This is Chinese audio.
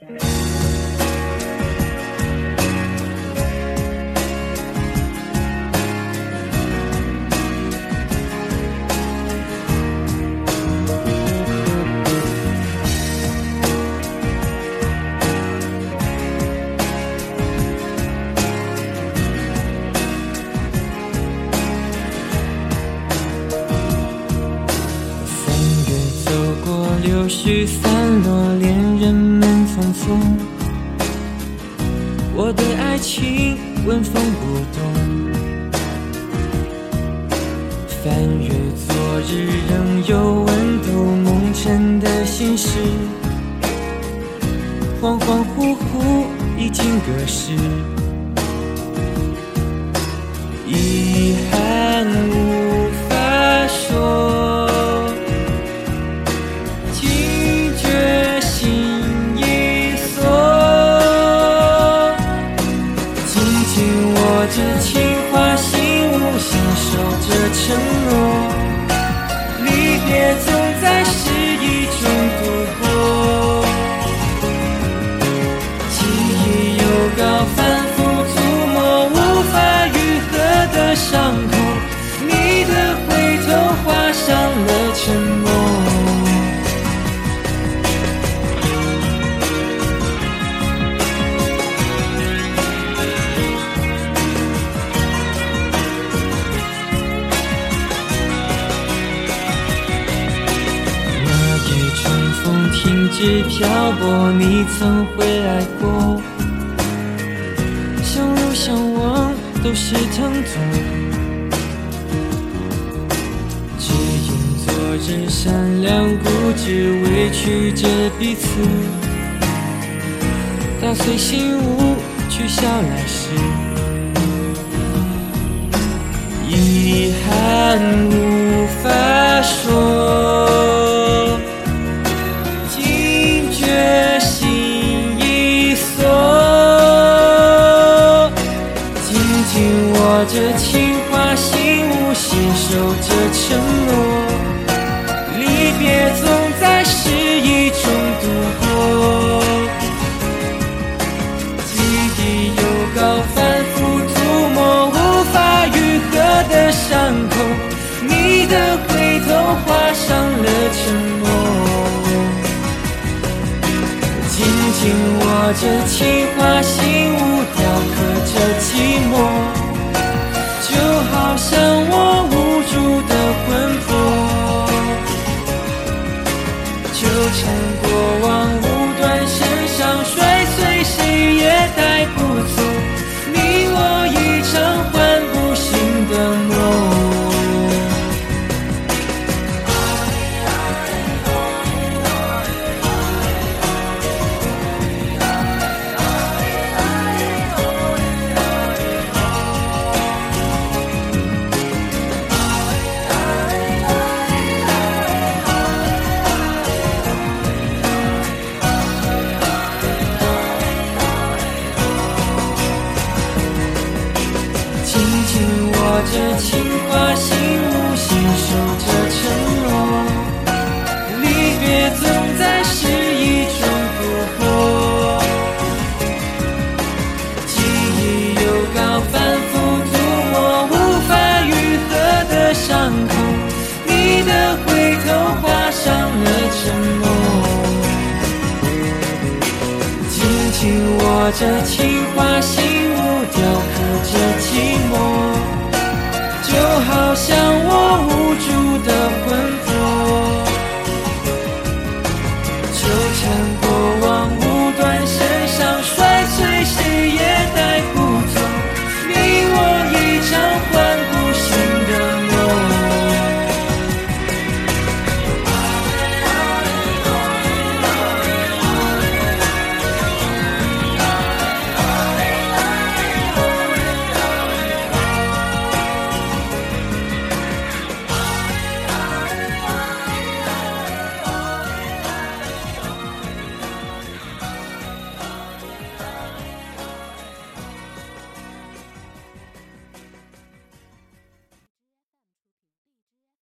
三月走过柳絮散落，恋人我对爱情纹风不动。翻阅昨日仍有温度，蒙尘的心事，恍恍惚惚已经隔世。遗憾无着情话，心无心守着承诺，离别总在失意中度过，记忆又高反复触摸，无法愈合的伤口，风停止漂泊，你曾回来过。相รู้相忘都是疼痛，只因昨日善良固执，委屈着彼此，打碎心屋，取消来世。遗憾无握着情话，心无心守着承诺，离别总在失意中度过。记忆又高反复涂抹，无法愈合的伤口，你的回头画上了沉默。紧紧握着情话，心无雕刻着寂寞，就好像我着情话，心无心守着承诺，离别总在失意中度过。记忆又高反复涂抹，无法愈合的伤口，你的回头画上了沉默。紧紧握着情话，心无雕刻着寂寞，就好像我